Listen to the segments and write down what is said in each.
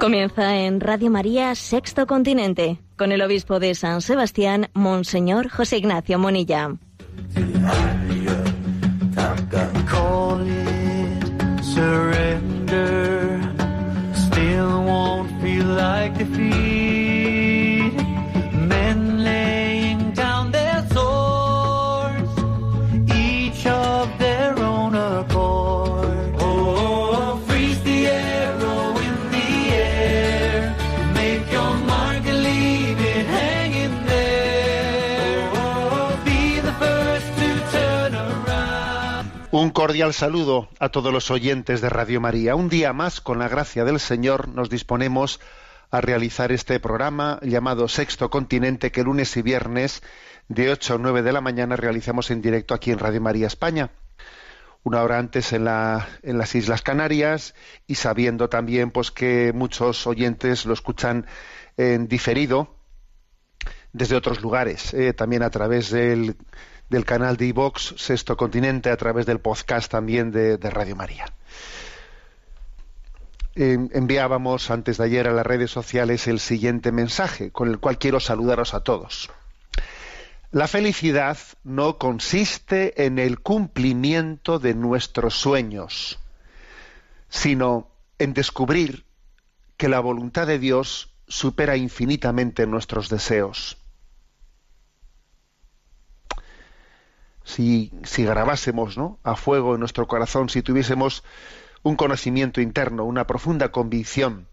Comienza en Radio María Sexto Continente con el obispo de San Sebastián, Monseñor José Ignacio Monilla. Surrender. Still won't feel like defeat. Cordial saludo a todos los oyentes de Radio María. Un día más, con la gracia del Señor, nos disponemos a realizar este programa llamado Sexto Continente, que lunes y viernes de 8 a 9 de la mañana realizamos en directo aquí en Radio María España. Una hora antes en, la- en las Islas Canarias y sabiendo también pues que muchos oyentes lo escuchan en diferido desde otros lugares, eh, también a través del, del canal de iVox Sexto Continente, a través del podcast también de, Radio María. Enviábamos antes de ayer a las redes sociales el siguiente mensaje, con el cual quiero saludaros a todos. La felicidad no consiste en el cumplimiento de nuestros sueños, sino en descubrir que la voluntad de Dios supera infinitamente nuestros deseos. Si, grabásemos ¿no? a fuego en nuestro corazón, si tuviésemos un conocimiento interno, una profunda convicción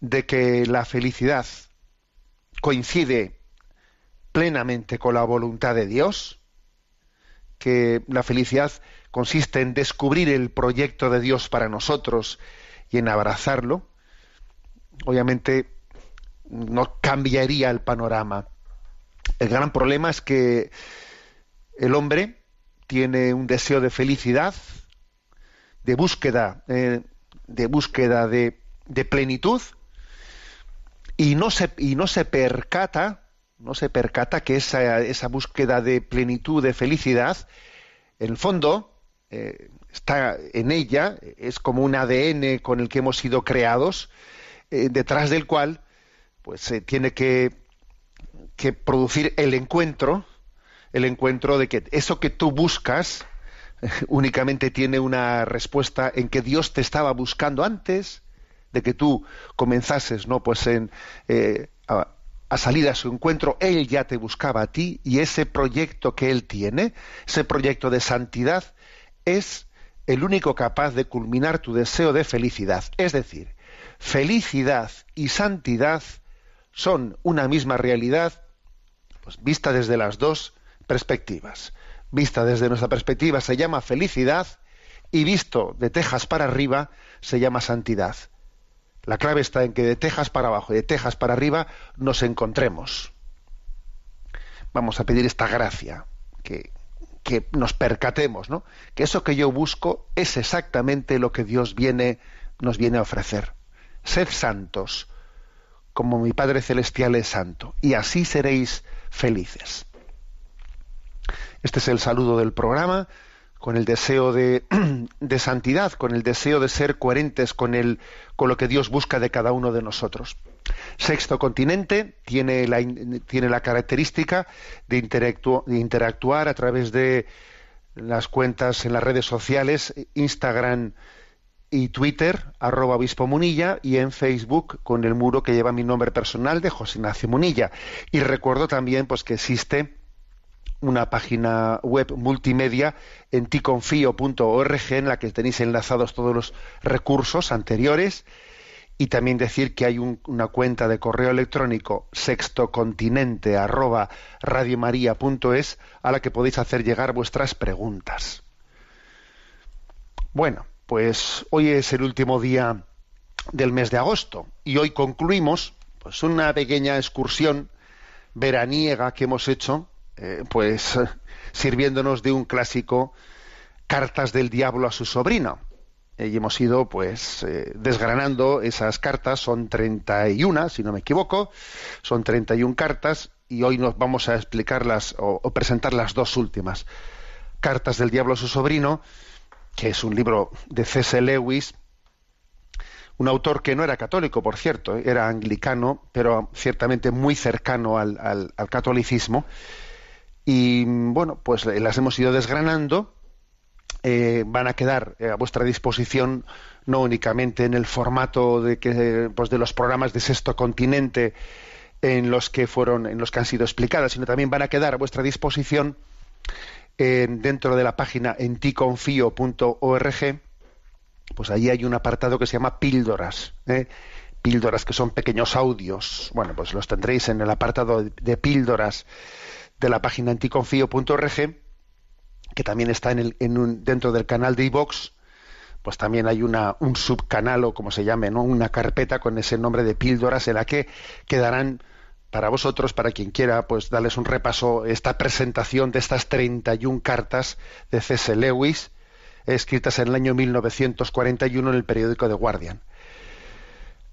de que la felicidad coincide plenamente con la voluntad de Dios, que la felicidad consiste en descubrir el proyecto de Dios para nosotros y en abrazarlo, obviamente no cambiaría el panorama. El gran problema es que el hombre tiene un deseo de felicidad, de búsqueda, eh, de búsqueda de, plenitud, y no se, y no se percata, no se percata que esa, esa búsqueda de plenitud, de felicidad, en el fondo, eh, está en ella, es como un ADN con el que hemos sido creados, eh, detrás del cual pues se tiene que, que producir el encuentro, el encuentro de que eso que tú buscas únicamente tiene una respuesta en que Dios te estaba buscando antes de que tú comenzases, ¿no? Pues en eh, a, a salir a su encuentro, Él ya te buscaba a ti y ese proyecto que Él tiene, ese proyecto de santidad, es el único capaz de culminar tu deseo de felicidad. Es decir, felicidad y santidad son una misma realidad, pues vista desde las dos perspectivas. Vista desde nuestra perspectiva se llama felicidad y visto de tejas para arriba se llama santidad. La clave está en que de tejas para abajo y de tejas para arriba nos encontremos. Vamos a pedir esta gracia, que, que nos percatemos, ¿no? Que eso que yo busco es exactamente lo que Dios viene, nos viene a ofrecer. Sed santos, como mi Padre Celestial es santo, y así seréis felices. Este es el saludo del programa, con el deseo de, santidad, con el deseo de ser coherentes con, el, con lo que Dios busca de cada uno de nosotros. Sexto Continente tiene la, tiene la característica de, de interactuar a través de las cuentas en las redes sociales, Instagram y Twitter, arroba obispo Munilla, y en Facebook con el muro que lleva mi nombre personal de José Ignacio Munilla. Y recuerdo también pues que existe una página web multimedia en ticonfio.org en la que tenéis enlazados todos los recursos anteriores y también decir que hay un, una cuenta de correo electrónico sextocontinente a la que podéis hacer llegar vuestras preguntas. Bueno, pues hoy es el último día del mes de agosto y hoy concluimos pues una pequeña excursión veraniega que hemos hecho eh, pues sirviéndonos de un clásico Cartas del Diablo a su sobrino. eh, y hemos ido pues eh, desgranando esas cartas, son 31, si no me equivoco, son 31 cartas y hoy nos vamos a explicarlas o, o presentar las dos últimas. Cartas del Diablo a su sobrino, que es un libro de C.S. Lewis, un autor que no era católico, por cierto, era anglicano, pero ciertamente muy cercano al, al, catolicismo. Y bueno, pues las hemos ido desgranando. Eh, van a quedar eh, a vuestra disposición no únicamente en el formato de que pues de los programas de Sexto Continente en los que fueron en los que han sido explicadas, sino también van a quedar a vuestra disposición dentro de la página enticonfio.org pues allí hay un apartado que se llama píldoras, ¿eh? píldoras que son pequeños audios. Bueno, pues los tendréis en el apartado de píldoras de la página anticonfío.org, que también está en el, en un, dentro del canal de iVox, pues también hay una, un subcanal o como se llame, ¿no? una carpeta con ese nombre de píldoras en la que quedarán para vosotros, para quien quiera, pues darles un repaso, esta presentación de estas 31 cartas de C.S. Lewis, escritas en el año 1941 en el periódico The Guardian.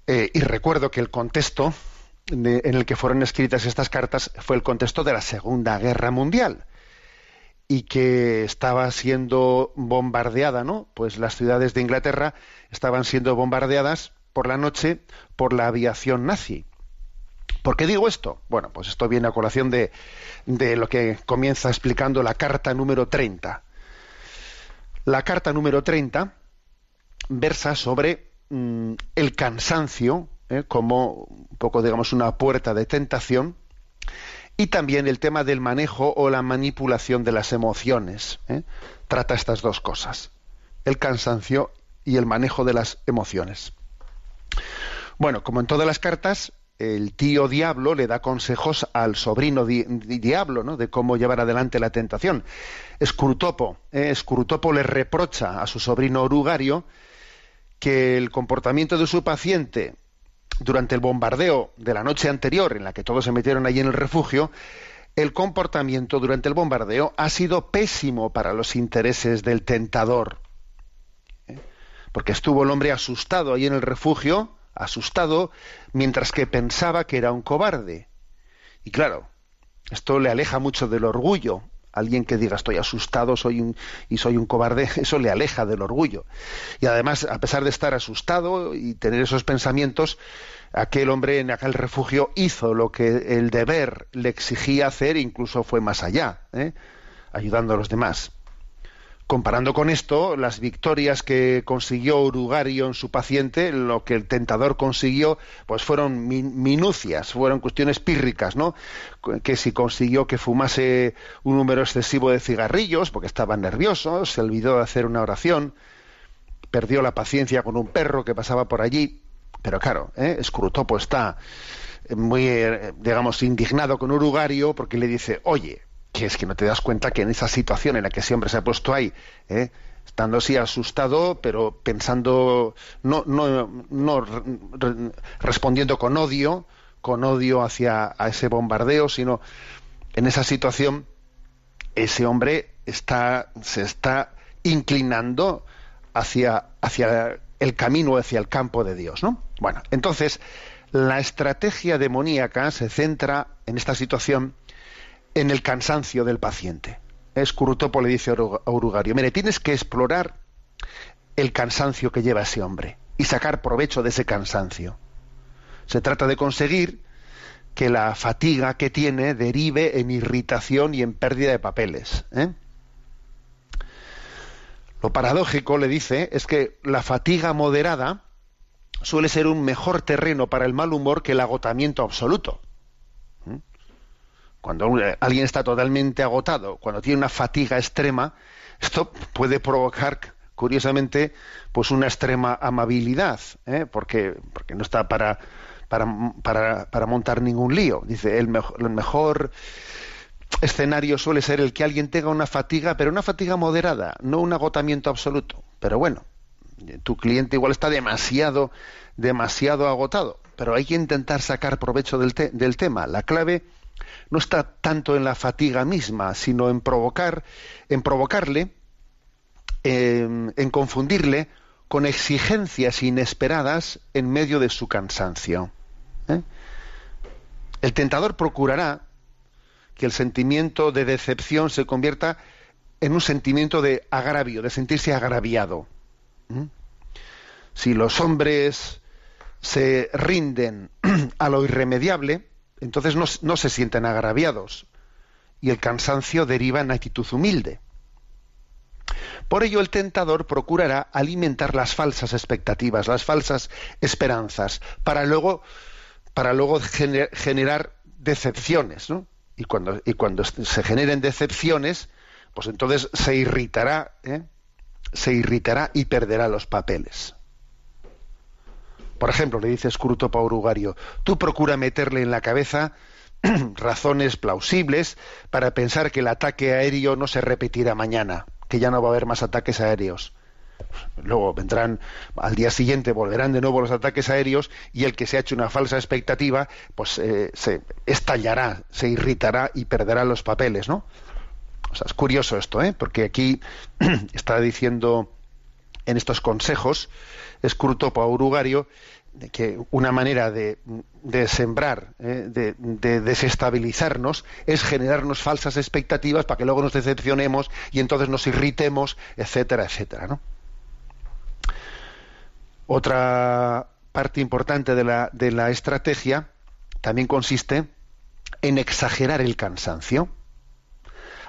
Eh, y recuerdo que el contexto en el que fueron escritas estas cartas fue el contexto de la Segunda Guerra Mundial y que estaba siendo bombardeada, ¿no? Pues las ciudades de Inglaterra estaban siendo bombardeadas por la noche por la aviación nazi. ¿Por qué digo esto? Bueno, pues esto viene a colación de, de lo que comienza explicando la carta número 30 la carta número 30 versa sobre mm, el cansancio ¿eh? como un poco, digamos, una puerta de tentación y también el tema del manejo o la manipulación de las emociones. ¿eh? Trata estas dos cosas, el cansancio y el manejo de las emociones. Bueno, como en todas las cartas, el tío diablo le da consejos al sobrino diablo, ¿no? De cómo llevar adelante la tentación. Escrutopo, eh, le reprocha a su sobrino orugario que el comportamiento de su paciente durante el bombardeo de la noche anterior, en la que todos se metieron allí en el refugio, el comportamiento durante el bombardeo ha sido pésimo para los intereses del tentador. ¿eh? Porque estuvo el hombre asustado ahí en el refugio, asustado, mientras que pensaba que era un cobarde. Y claro, esto le aleja mucho del orgullo. Alguien que diga estoy asustado soy un, y soy un cobarde, eso le aleja del orgullo. Y además, a pesar de estar asustado y tener esos pensamientos, aquel hombre en aquel refugio hizo lo que el deber le exigía hacer, incluso fue más allá, ¿eh? ayudando a los demás. Comparando con esto, las victorias que consiguió Urugario en su paciente, lo que el tentador consiguió, pues fueron minucias, fueron cuestiones pírricas, ¿no? Que si consiguió que fumase un número excesivo de cigarrillos, porque estaba nervioso, se olvidó de hacer una oración, perdió la paciencia con un perro que pasaba por allí, pero claro, ¿eh? Escrutopo está muy, eh, digamos, indignado con Urugario porque le dice, oye, que es que no te das cuenta que en esa situación en la que ese hombre se ha puesto ahí, ¿eh? estando así asustado, pero pensando, no, no, no respondiendo con odio, con odio hacia a ese bombardeo, sino en esa situación ese hombre está, se está inclinando hacia, hacia el camino, hacia el campo de Dios, ¿no? Bueno, entonces la estrategia demoníaca se centra en esta situación en el cansancio del paciente. Escurutopo le dice a Urugario, mire, tienes que explorar el cansancio que lleva ese hombre y sacar provecho de ese cansancio. Se trata de conseguir que la fatiga que tiene derive en irritación y en pérdida de papeles. ¿eh? Lo paradójico, le dice, es que la fatiga moderada suele ser un mejor terreno para el mal humor que el agotamiento absoluto. Cuando alguien está totalmente agotado, cuando tiene una fatiga extrema, esto puede provocar, curiosamente, pues una extrema amabilidad, ¿eh? porque, porque no está para, para, para, montar ningún lío. Dice, el mejor, el mejor escenario suele ser el que alguien tenga una fatiga, pero una fatiga moderada, no un agotamiento absoluto. Pero bueno, tu cliente igual está demasiado, demasiado agotado, pero hay que intentar sacar provecho del, del tema. La clave no está tanto en la fatiga misma, sino en provocar, en provocarle, en confundirle con exigencias inesperadas en medio de su cansancio. ¿eh? El tentador procurará que el sentimiento de decepción se convierta en un sentimiento de agravio, de sentirse agraviado. ¿Mm? Si los hombres se rinden a lo irremediable, entonces no, se sienten agraviados y el cansancio deriva en actitud humilde. Por ello el tentador procurará alimentar las falsas expectativas, las falsas esperanzas, para luego, para luego gener, generar decepciones, ¿no? Y cuando, y cuando se generen decepciones, pues entonces se irritará, ¿eh? se irritará y perderá los papeles. Por ejemplo, le dice Scruto Paurugario, tú procura meterle en la cabeza razones plausibles para pensar que el ataque aéreo no se repetirá mañana, que ya no va a haber más ataques aéreos. Luego vendrán al día siguiente, volverán de nuevo los ataques aéreos y el que se ha hecho una falsa expectativa, pues eh, se estallará, se irritará y perderá los papeles, ¿no? O sea, es curioso esto, ¿eh? Porque aquí está diciendo en estos consejos, Scruto Paurugario, que una manera de, de sembrar, ¿eh? de, de, desestabilizarnos, es generarnos falsas expectativas para que luego nos decepcionemos y entonces nos irritemos, etcétera, etcétera. ¿no? Otra parte importante de la, de la estrategia también consiste en exagerar el cansancio,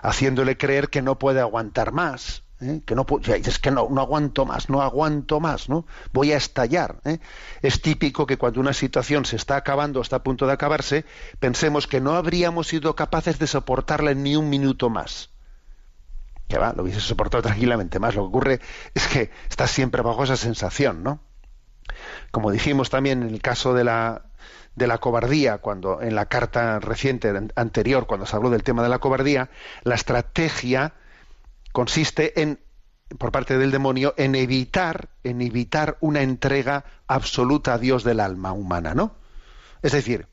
haciéndole creer que no puede aguantar más, ¿eh? que no es que no, no aguanto más, no aguanto más, ¿no? Voy a estallar. ¿eh? Es típico que cuando una situación se está acabando, está a punto de acabarse, pensemos que no habríamos sido capaces de soportarla ni un minuto más. Que va, lo hubiese soportado tranquilamente más. Lo que ocurre es que está siempre bajo esa sensación, ¿no? Como dijimos también en el caso de la de la cobardía, cuando en la carta reciente anterior, cuando se habló del tema de la cobardía, la estrategia consiste en por parte del demonio en evitar en evitar una entrega absoluta a Dios del alma humana, ¿no? Es decir,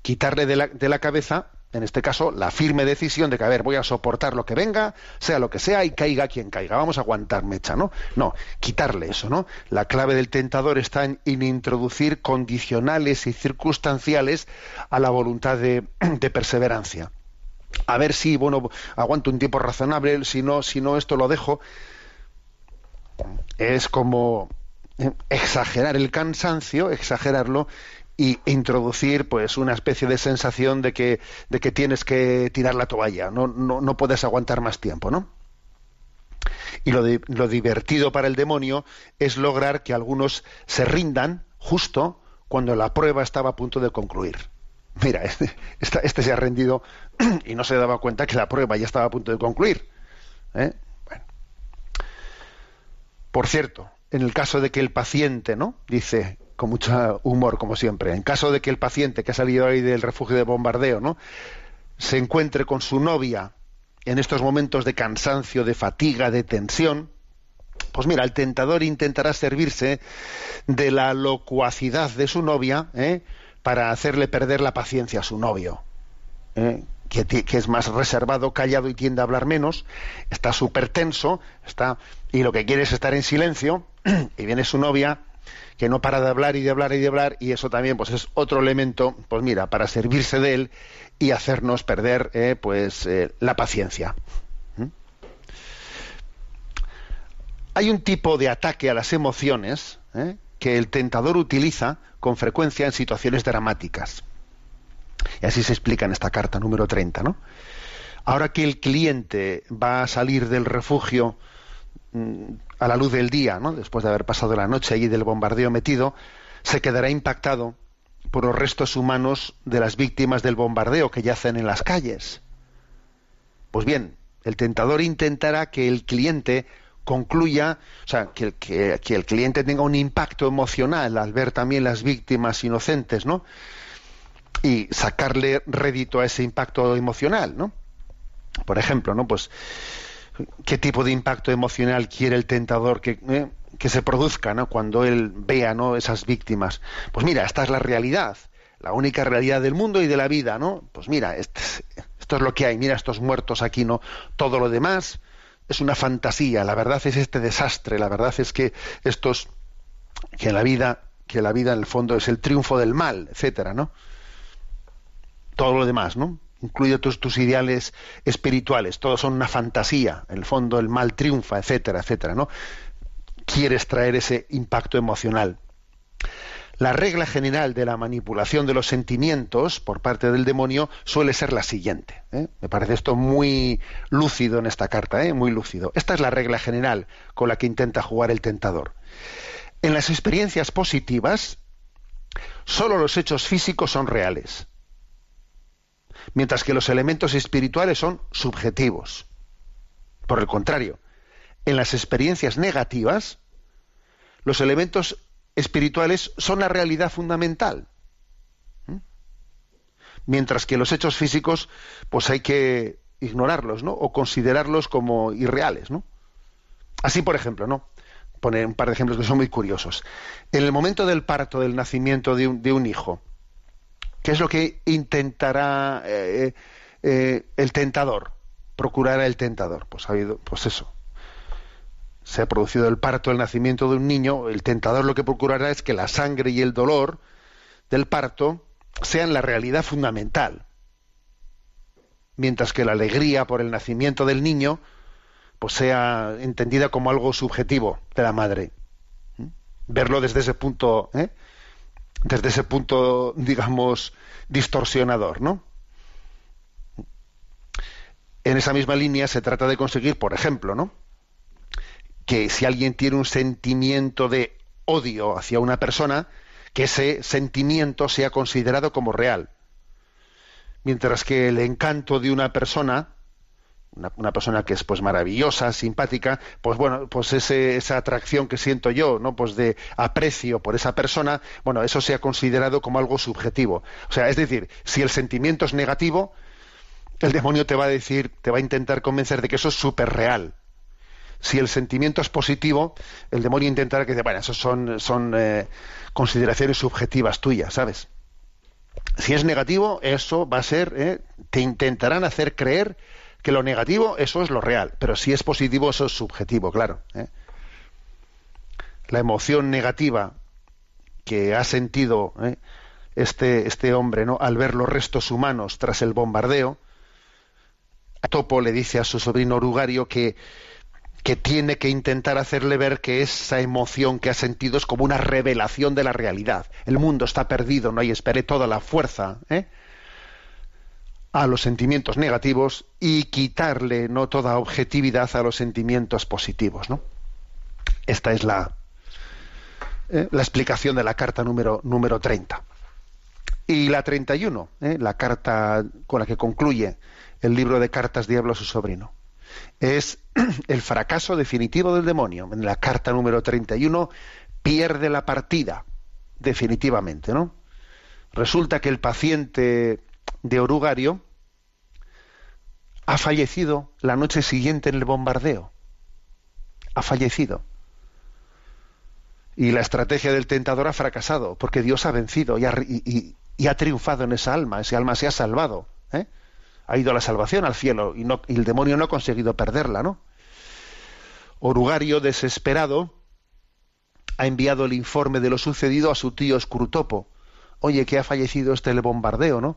quitarle de la, de la cabeza en este caso, la firme decisión de que, a ver, voy a soportar lo que venga, sea lo que sea, y caiga quien caiga, vamos a aguantar mecha, ¿no? No, quitarle eso, ¿no? La clave del tentador está en, introducir condicionales y circunstanciales a la voluntad de, de, perseverancia. A ver si, bueno, aguanto un tiempo razonable, si no, si no, esto lo dejo. Es como exagerar el cansancio, exagerarlo y introducir pues una especie de sensación de que, de que tienes que tirar la toalla, no, no, no puedes aguantar más tiempo, ¿no? Y lo, lo divertido para el demonio es lograr que algunos se rindan justo cuando la prueba estaba a punto de concluir. Mira, este, este se ha rendido y no se daba cuenta que la prueba ya estaba a punto de concluir. ¿eh? Por cierto, en el caso de que el paciente, ¿no? Dice, con mucho humor, como siempre. En caso de que el paciente que ha salido ahí del refugio de bombardeo, ¿no? se encuentre con su novia en estos momentos de cansancio, de fatiga, de tensión, pues mira, el tentador intentará servirse de la locuacidad de su novia ¿eh? Para hacerle perder la paciencia a su novio, ¿eh? que, es más reservado, callado y tiende a hablar menos, está súper tenso, está y lo que quiere es estar en silencio, y viene su novia que no para de hablar y de hablar y de hablar y eso también pues es otro elemento pues mira para servirse de él y hacernos perder eh, pues eh, la paciencia hay un tipo de ataque a las emociones. Que el tentador utiliza con frecuencia en situaciones dramáticas y así se explica en esta carta número 30 ¿no? ahora que el cliente va a salir del refugio mm, a la luz del día, ¿no? después de haber pasado la noche allí del bombardeo metido, se quedará impactado por los restos humanos de las víctimas del bombardeo que yacen en las calles. Pues bien, el tentador intentará que el cliente concluya, o sea, que, que, el cliente tenga un impacto emocional al ver también las víctimas inocentes, ¿no? Y sacarle rédito a ese impacto emocional, ¿no? Por ejemplo, ¿no? Pues qué tipo de impacto emocional quiere el tentador que, eh, que se produzca ¿no? cuando él vea ¿no? esas víctimas. Pues mira, esta es la realidad, la única realidad del mundo y de la vida, ¿no? Pues mira, este, esto es lo que hay, mira estos muertos aquí, ¿no? Todo lo demás, es una fantasía, la verdad es este desastre, la verdad es que estos que la vida, que la vida en el fondo es el triunfo del mal, etcétera, ¿no? Todo lo demás, ¿no? Incluye tus, tus ideales espirituales, todos son una fantasía, en el fondo el mal triunfa, etcétera, etcétera, ¿no? Quieres traer ese impacto emocional. La regla general de la manipulación de los sentimientos por parte del demonio suele ser la siguiente. ¿eh? Me parece esto muy lúcido en esta carta, ¿eh? muy lúcido. Esta es la regla general con la que intenta jugar el tentador. En las experiencias positivas, solo los hechos físicos son reales, mientras que los elementos espirituales son subjetivos. Por el contrario, en las experiencias negativas, los elementos espirituales son la realidad fundamental. ¿Mm? Mientras que los hechos físicos, pues hay que ignorarlos, ¿no? O considerarlos como irreales, ¿no? Así, por ejemplo, ¿no? Poner un par de ejemplos que son muy curiosos. En el momento del parto, del nacimiento de un, de un hijo, ¿qué es lo que intentará eh, eh, el tentador? Procurará el tentador. Pues ha habido, pues eso, se ha producido el parto, el nacimiento de un niño, el tentador lo que procurará es que la sangre y el dolor del parto sean la realidad fundamental, mientras que la alegría por el nacimiento del niño pues sea entendida como algo subjetivo de la madre. ¿Mm? Verlo desde ese punto, ¿eh? desde ese punto, digamos, distorsionador, ¿no? En esa misma línea se trata de conseguir, por ejemplo, ¿no? Que si alguien tiene un sentimiento de odio hacia una persona, que ese sentimiento sea considerado como real. Mientras que el encanto de una persona, una, persona que es pues maravillosa, simpática, pues bueno, pues ese, esa atracción que siento yo, ¿no? Pues de aprecio por esa persona, bueno, eso sea considerado como algo subjetivo. O sea, es decir, si el sentimiento es negativo, el demonio te va a decir, te va a intentar convencer de que eso es súper real si el sentimiento es positivo, el demonio intentará que, bueno, eso son, son eh, consideraciones subjetivas tuyas, ¿sabes? Si es negativo, eso va a ser, eh, te intentarán hacer creer que lo negativo, eso es lo real, pero si es positivo, eso es subjetivo, claro. ¿eh? La emoción negativa que ha sentido este, este hombre, ¿no? Al ver los restos humanos tras el bombardeo, Topo le dice a su sobrino Orugario que que tiene que intentar hacerle ver que esa emoción que ha sentido es como una revelación de la realidad. El mundo está perdido, no hay espere toda la fuerza ¿eh? a los sentimientos negativos y quitarle no toda objetividad a los sentimientos positivos. ¿no? Esta es la, ¿eh? la explicación de la carta número, número 30. Y la 31, ¿eh? la carta con la que concluye el libro de cartas Diablo a su sobrino es el fracaso definitivo del demonio. En la carta número 31 pierde la partida, definitivamente, ¿no? Resulta que el paciente de Orugario ha fallecido la noche siguiente en el bombardeo. Ha fallecido. Y la estrategia del tentador ha fracasado, porque Dios ha vencido y ha, y ha triunfado en esa alma, ese alma se ha salvado. ¿eh? Ha ido a la salvación al cielo y, no, el demonio no ha conseguido perderla, ¿no? Orugario, desesperado, ha enviado el informe de lo sucedido a su tío Scrutopo. Oye, que ha fallecido este el bombardeo, ¿no?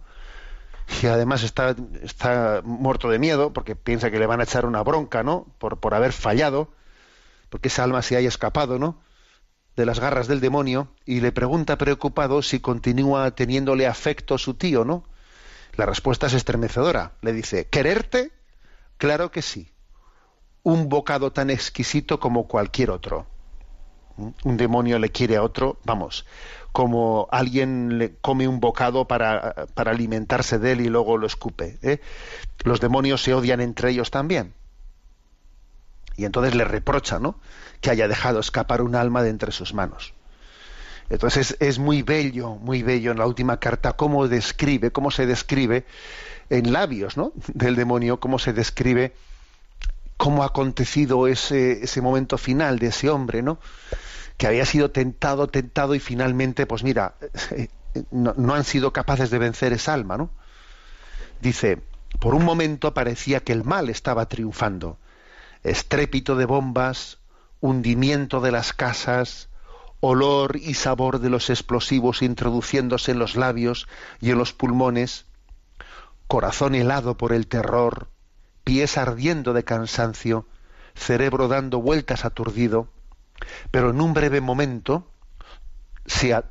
Y además está, está muerto de miedo porque piensa que le van a echar una bronca, ¿no? Por, por haber fallado, porque esa alma se haya escapado, ¿no? De las garras del demonio y le pregunta preocupado si continúa teniéndole afecto a su tío, ¿no? La respuesta es estremecedora. Le dice, ¿quererte? Claro que sí. Un bocado tan exquisito como cualquier otro. Un demonio le quiere a otro, vamos, como alguien le come un bocado para, para alimentarse de él y luego lo escupe. ¿eh? Los demonios se odian entre ellos también. Y entonces le reprocha, ¿no? Que haya dejado escapar un alma de entre sus manos. Entonces es, muy bello, muy bello en la última carta cómo describe, cómo se describe en labios ¿no? del demonio, cómo se describe cómo ha acontecido ese, ese momento final de ese hombre, ¿no? Que había sido tentado, tentado y finalmente, pues mira, no, no han sido capaces de vencer esa alma, ¿no? Dice, por un momento parecía que el mal estaba triunfando. estrépito de bombas, hundimiento de las casas, olor y sabor de los explosivos introduciéndose en los labios y en los pulmones, corazón helado por el terror, pies ardiendo de cansancio, cerebro dando vueltas aturdido, pero en un breve momento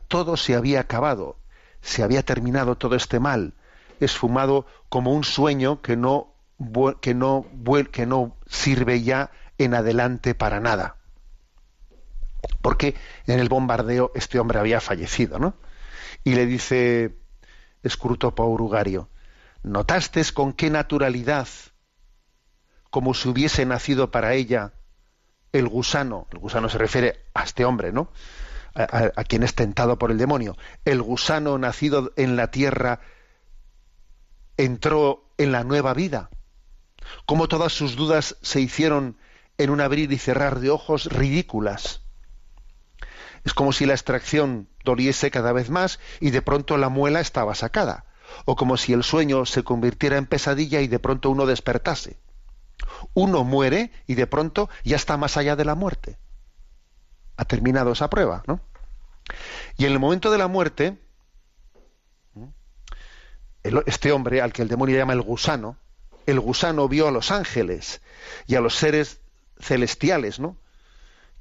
todo se había acabado, se había terminado todo este mal, esfumado como un sueño que no, que no, que no sirve ya en adelante para nada. Porque en el bombardeo este hombre había fallecido, ¿no? Y le dice Escrutopo Urugario, ¿notaste con qué naturalidad, como si hubiese nacido para ella, el gusano, el gusano se refiere a este hombre, ¿no? a, quien es tentado por el demonio. El gusano nacido en la tierra entró en la nueva vida. Cómo todas sus dudas se hicieron en un abrir y cerrar de ojos ridículas. Es como si la extracción doliese cada vez más y de pronto la muela estaba sacada. O como si el sueño se convirtiera en pesadilla y de pronto uno despertase. Uno muere y de pronto ya está más allá de la muerte ha terminado esa prueba, ¿no? Y en el momento de la muerte, este hombre, al que el demonio llama el gusano, el gusano vio a los ángeles y a los seres celestiales, ¿no?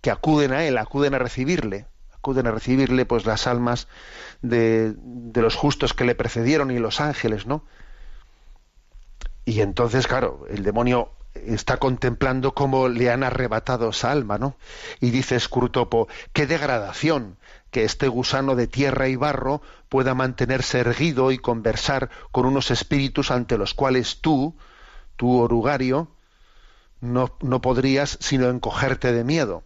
Que acuden a él, acuden a recibirle, acuden a recibirle, pues las almas de, de los justos que le precedieron y los ángeles, ¿no? Y entonces, claro, el demonio está contemplando cómo le han arrebatado esa alma, ¿no? Y dice Scrutopo, qué degradación que este gusano de tierra y barro pueda mantenerse erguido y conversar con unos espíritus ante los cuales tú, tu orugario, no, no podrías sino encogerte de miedo.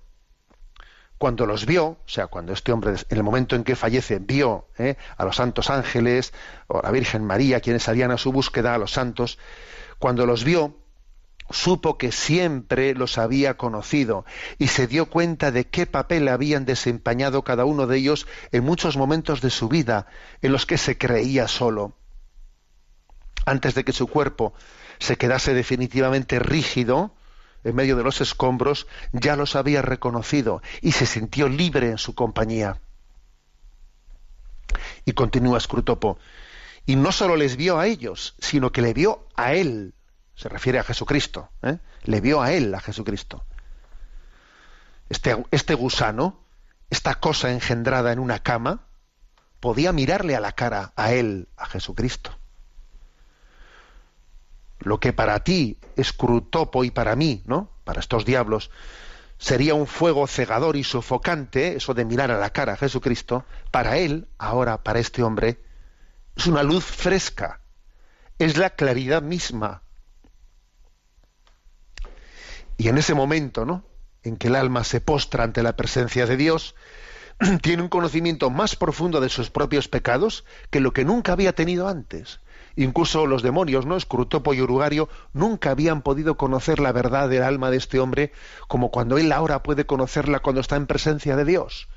Cuando los vio, o sea, cuando este hombre, en el momento en que fallece, vio ¿eh? a los santos ángeles o a la Virgen María, quienes salían a su búsqueda, a los santos, cuando los vio, supo que siempre los había conocido y se dio cuenta de qué papel habían desempeñado cada uno de ellos en muchos momentos de su vida en los que se creía solo. Antes de que su cuerpo se quedase definitivamente rígido en medio de los escombros, ya los había reconocido y se sintió libre en su compañía. Y continúa Scrutopo, y no solo les vio a ellos, sino que le vio a él se refiere a Jesucristo, ¿eh? le vio a él, a Jesucristo. Este, este gusano, esta cosa engendrada en una cama, podía mirarle a la cara a él, a Jesucristo. Lo que para ti es crutopo y para mí, ¿no? Para estos diablos, sería un fuego cegador y sofocante, eso de mirar a la cara a Jesucristo, para él, ahora, para este hombre, es una luz fresca, es la claridad misma, y en ese momento, ¿no? En que el alma se postra ante la presencia de Dios, tiene un conocimiento más profundo de sus propios pecados que lo que nunca había tenido antes. Incluso los demonios, ¿no? Escrutopo y Urugario nunca habían podido conocer la verdad del alma de este hombre como cuando él ahora puede conocerla cuando está en presencia de Dios.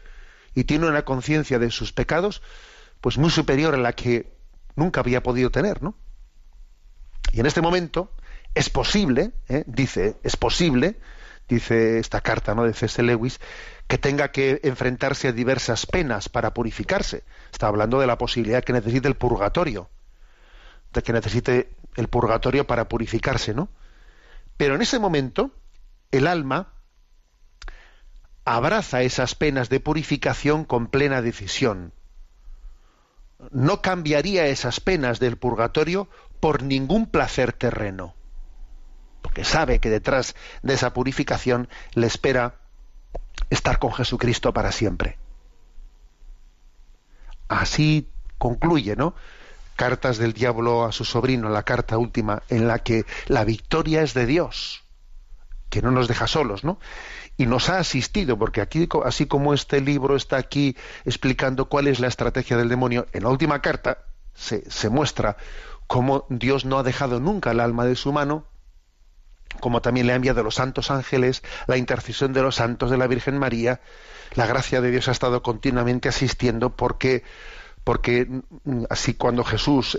Y tiene una conciencia de sus pecados pues muy superior a la que nunca había podido tener, ¿no? Y en este momento, es posible, ¿eh? dice, es posible, dice esta carta ¿no? de C.S. Lewis, que tenga que enfrentarse a diversas penas para purificarse. Está hablando de la posibilidad que necesite el purgatorio, que necesite el purgatorio para purificarse, ¿no? Pero en ese momento, el alma abraza esas penas de purificación con plena decisión. No cambiaría esas penas del purgatorio por ningún placer terreno porque sabe que detrás de esa purificación le espera estar con Jesucristo para siempre. Así concluye, ¿no? Cartas del diablo a su sobrino, la carta última, en la que la victoria es de Dios, que no nos deja solos, ¿no? Y nos ha asistido, porque aquí, así como este libro está aquí explicando cuál es la estrategia del demonio, en la última carta se, muestra cómo Dios no ha dejado nunca el alma de su mano, como también le ha enviado los santos ángeles, la intercesión de los santos de la Virgen María, la gracia de Dios ha estado continuamente asistiendo porque, porque mm, así cuando Jesús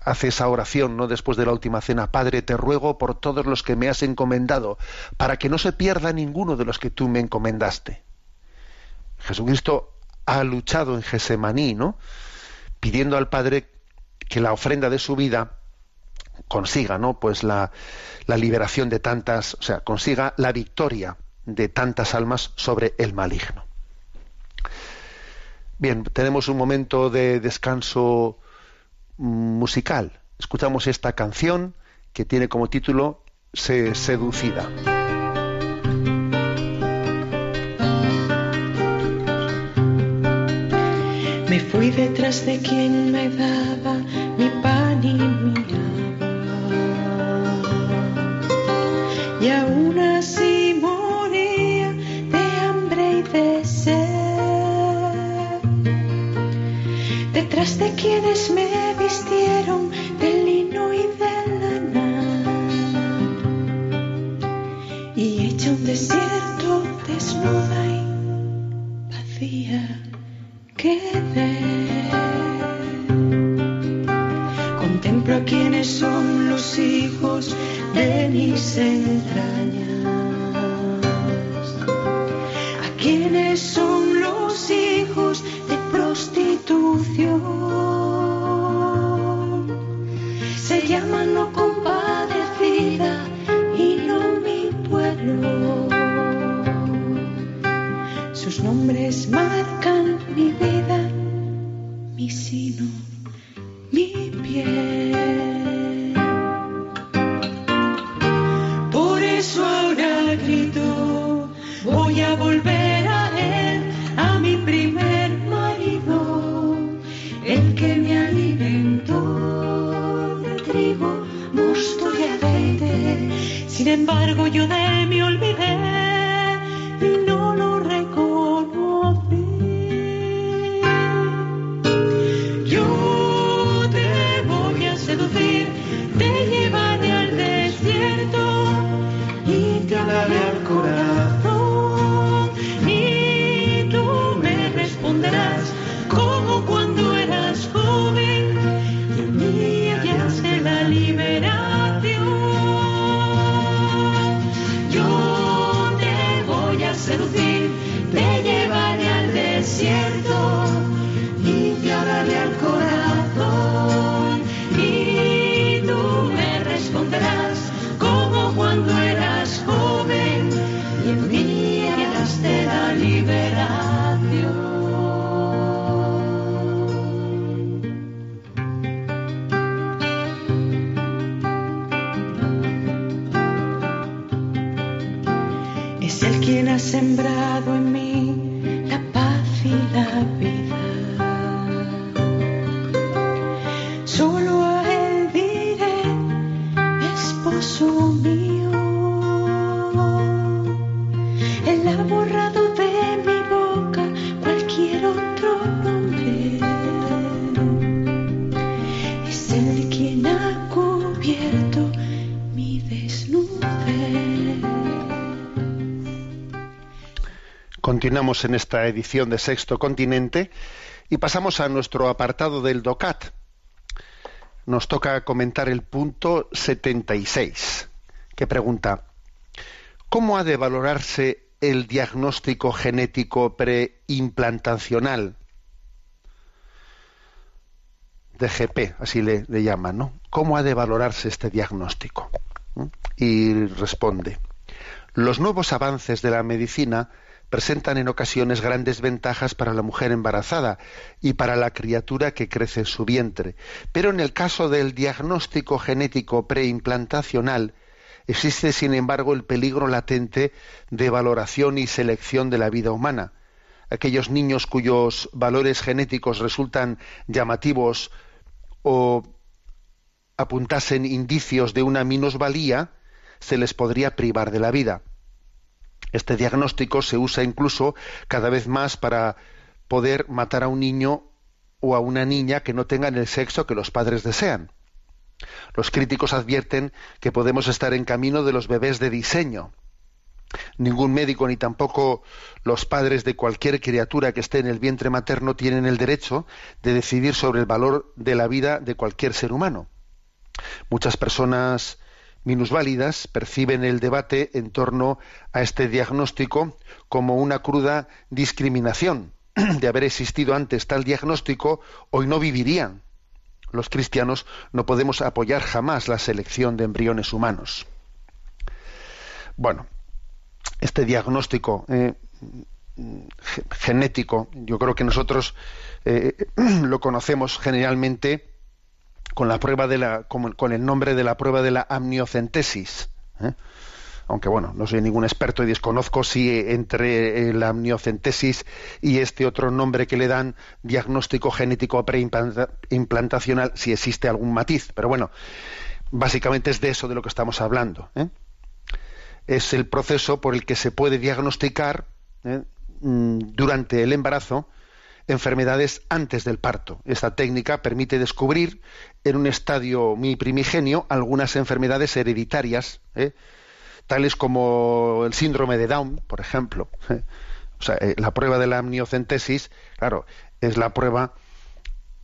hace esa oración, ¿no? Después de la última cena, Padre, te ruego por todos los que me has encomendado, para que no se pierda ninguno de los que tú me encomendaste. Jesucristo ha luchado en Gesemaní, ¿no? Pidiendo al Padre que la ofrenda de su vida consiga, ¿no? Pues la, la liberación de tantas, o sea, consiga la victoria de tantas almas sobre el maligno. Bien, tenemos un momento de descanso musical. Escuchamos esta canción que tiene como título Se seducida. Me fui detrás de quien me daba mi pan y mi Detrás de quienes me vistieron de lino y de lana. Y hecha un desierto desnuda y vacía quedé. Contemplo a quienes son los hijos de mis entrañas. A quienes son Se llaman no compadecida y no mi pueblo. Sus nombres marcan mi vida, mi sino, mi piel. Sin embargo, yo de él Continuamos en esta edición de Sexto Continente y pasamos a nuestro apartado del DOCAT. Nos toca comentar el punto 76, que pregunta, ¿cómo ha de valorarse el diagnóstico genético preimplantacional? DGP, así le, le llaman, ¿no? ¿Cómo ha de valorarse este diagnóstico? ¿Mm? Y responde, los nuevos avances de la medicina presentan en ocasiones grandes ventajas para la mujer embarazada y para la criatura que crece en su vientre. Pero en el caso del diagnóstico genético preimplantacional, existe, sin embargo, el peligro latente de valoración y selección de la vida humana. Aquellos niños cuyos valores genéticos resultan llamativos o apuntasen indicios de una minusvalía, se les podría privar de la vida. Este diagnóstico se usa incluso cada vez más para poder matar a un niño o a una niña que no tengan el sexo que los padres desean. Los críticos advierten que podemos estar en camino de los bebés de diseño. Ningún médico ni tampoco los padres de cualquier criatura que esté en el vientre materno tienen el derecho de decidir sobre el valor de la vida de cualquier ser humano. Muchas personas minusválidas perciben el debate en torno a este diagnóstico como una cruda discriminación. De haber existido antes tal diagnóstico, hoy no vivirían. Los cristianos no podemos apoyar jamás la selección de embriones humanos. Bueno, este diagnóstico eh, genético, yo creo que nosotros eh, lo conocemos generalmente con la prueba de la, con, el nombre de la prueba de la amniocentesis. ¿eh? Aunque bueno, no soy ningún experto y desconozco si entre la amniocentesis y este otro nombre que le dan diagnóstico genético preimplantacional, si existe algún matiz. Pero bueno, básicamente es de eso de lo que estamos hablando. ¿eh? Es el proceso por el que se puede diagnosticar ¿eh? mm, durante el embarazo enfermedades antes del parto. Esta técnica permite descubrir en un estadio muy primigenio algunas enfermedades hereditarias, ¿eh? tales como el síndrome de Down, por ejemplo. O sea, eh, la prueba de la amniocentesis, claro, es la prueba.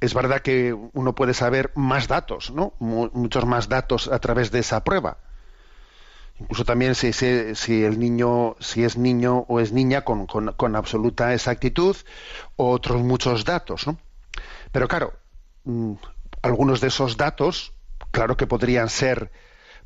Es verdad que uno puede saber más datos, ¿no? muchos más datos a través de esa prueba incluso también si, si, el niño si es niño o es niña con, con, absoluta exactitud otros muchos datos ¿no? pero claro mm, algunos de esos datos claro que podrían ser